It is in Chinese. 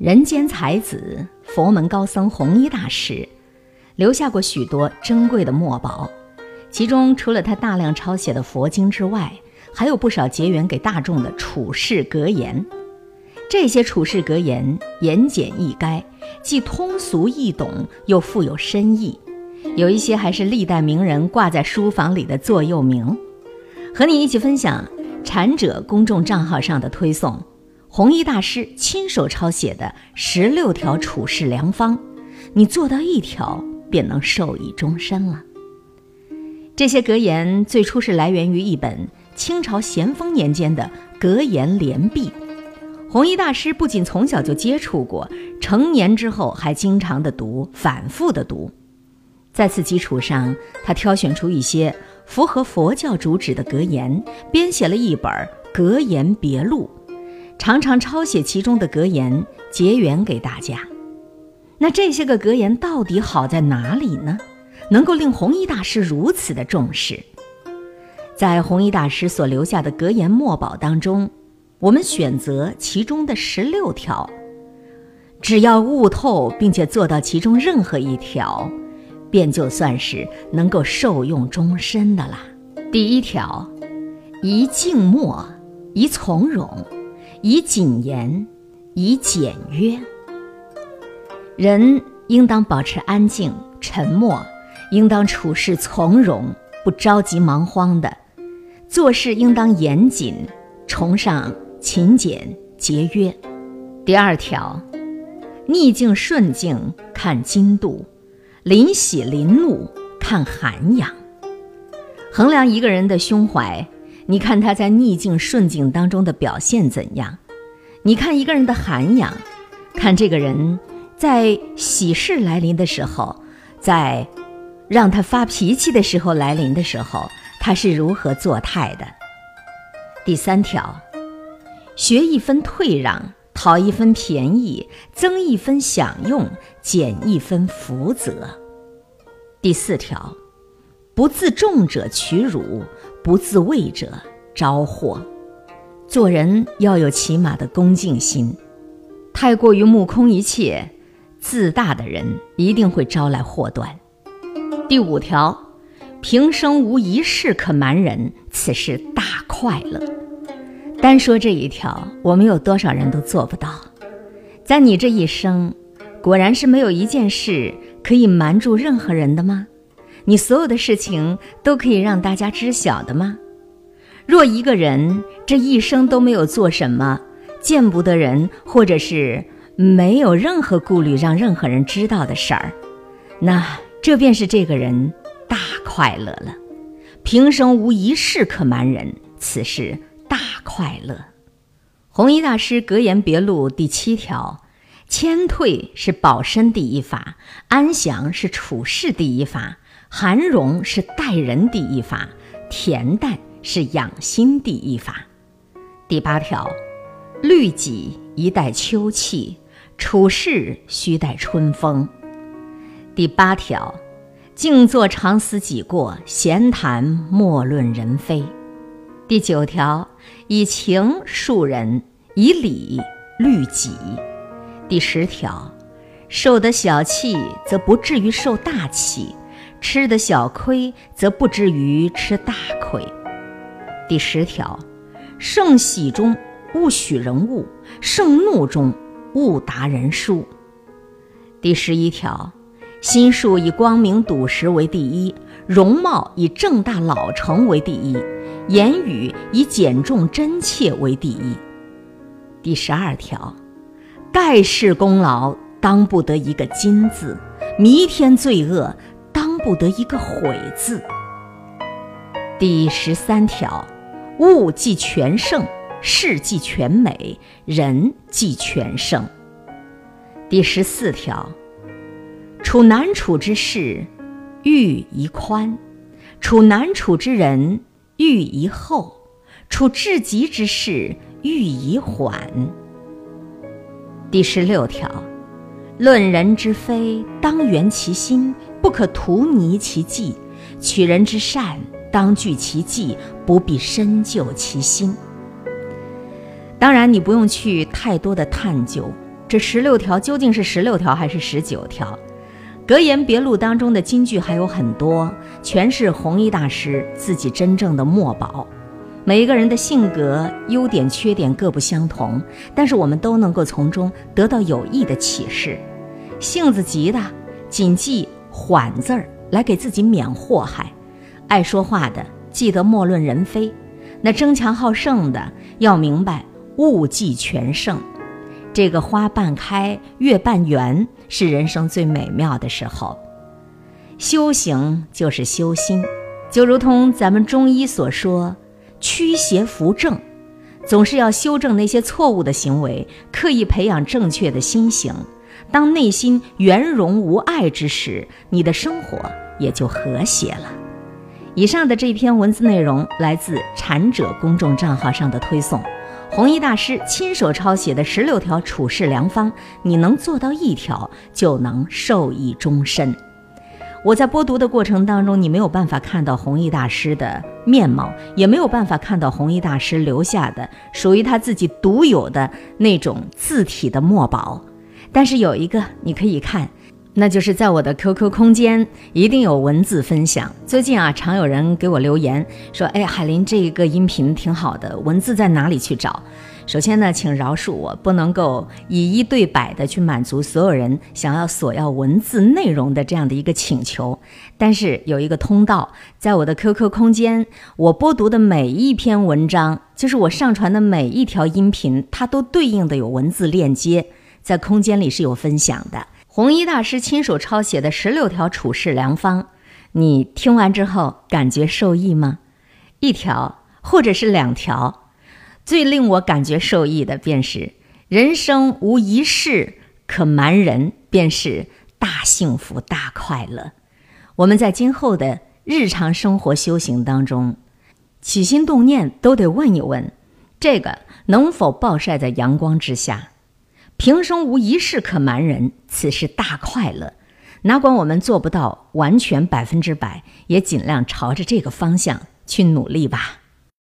人间才子、佛门高僧弘一大师，留下过许多珍贵的墨宝，其中除了他大量抄写的佛经之外，还有不少结缘给大众的处世格言。这些处世格言言简意赅，既通俗易懂，又富有深意。有一些还是历代名人挂在书房里的座右铭。和你一起分享禅者公众账号上的推送。弘一大师亲手抄写的十六条处世良方，你做到一条，便能受益终身了。这些格言最初是来源于一本清朝咸丰年间的格言联璧。弘一大师不仅从小就接触过，成年之后还经常的读，反复的读。在此基础上，他挑选出一些符合佛教主旨的格言，编写了一本《格言别录》。常常抄写其中的格言，结缘给大家。那这些个格言到底好在哪里呢？能够令弘一大师如此的重视？在弘一大师所留下的格言墨宝当中，我们选择其中的十六条。只要悟透并且做到其中任何一条，便就算是能够受用终身的啦。第一条：宜静默，宜从容。以谨言，以简约。人应当保持安静、沉默，应当处事从容，不着急忙慌的；做事应当严谨，崇尚勤俭节约。第二条，逆境顺境看精度，临喜临怒看涵养。衡量一个人的胸怀。你看他在逆境顺境当中的表现怎样？你看一个人的涵养，看这个人在喜事来临的时候，在让他发脾气的时候来临的时候，他是如何作态的。第三条，学一分退让，讨一分便宜，增一分享用，减一分福泽。第四条。不自重者取辱，不自畏者招祸。做人要有起码的恭敬心，太过于目空一切、自大的人一定会招来祸端。第五条，平生无一事可瞒人，此事大快乐。单说这一条，我们有多少人都做不到？在你这一生，果然是没有一件事可以瞒住任何人的吗？你所有的事情都可以让大家知晓的吗？若一个人这一生都没有做什么见不得人，或者是没有任何顾虑让任何人知道的事儿，那这便是这个人大快乐了。平生无一事可瞒人，此事大快乐。弘一大师格言别录第七条：谦退是保身第一法，安详是处事第一法。含容是待人第一法，恬淡是养心第一法。第八条，律己宜待秋气，处事须待春风。第八条，静坐常思己过，闲谈莫论人非。第九条，以情恕人，以理律己。第十条，受得小气，则不至于受大气。吃的小亏，则不至于吃大亏。第十条，盛喜中勿许人误，盛怒中勿达人书。第十一条，心术以光明笃实为第一，容貌以正大老成为第一，言语以简重真切为第一。第十二条，盖世功劳当不得一个金字，弥天罪恶。不得一个悔字。第十三条，物即全胜，事即全美，人即全胜。第十四条，处难处之事，欲宜宽；处难处之人，欲宜厚；处至急之事，欲宜缓。第十六条，论人之非，当圆其心。不可图泥其迹，取人之善，当据其迹，不必深究其心。当然，你不用去太多的探究，这十六条究竟是十六条还是十九条？格言别录当中的金句还有很多，全是弘一大师自己真正的墨宝。每一个人的性格、优点、缺点各不相同，但是我们都能够从中得到有益的启示。性子急的，谨记“缓”字儿来给自己免祸害；爱说话的，记得莫论人非；那争强好胜的，要明白物极全胜。这个花半开，月半圆，是人生最美妙的时候。修行就是修心，就如同咱们中医所说。驱邪扶正，总是要修正那些错误的行为，刻意培养正确的心行。当内心圆融无碍之时，你的生活也就和谐了。以上的这篇文字内容来自禅者公众账号上的推送，弘一大师亲手抄写的十六条处世良方，你能做到一条，就能受益终身。我在播读的过程当中，你没有办法看到弘一大师的面貌，也没有办法看到弘一大师留下的属于他自己独有的那种字体的墨宝。但是有一个你可以看，那就是在我的 QQ 空间一定有文字分享。最近啊，常有人给我留言说：“哎，海林这一个音频挺好的，文字在哪里去找？”首先呢，请饶恕我不能够以一对百的去满足所有人想要索要文字内容的这样的一个请求，但是有一个通道，在我的 QQ 空间，我播读的每一篇文章，就是我上传的每一条音频，它都对应的有文字链接，在空间里是有分享的。弘一大师亲手抄写的十六条处世良方，你听完之后感觉受益吗？一条或者是两条？最令我感觉受益的，便是人生无一事可瞒人，便是大幸福、大快乐。我们在今后的日常生活修行当中，起心动念都得问一问：这个能否暴晒在阳光之下？平生无一事可瞒人，此是大快乐。哪管我们做不到完全百分之百，也尽量朝着这个方向去努力吧。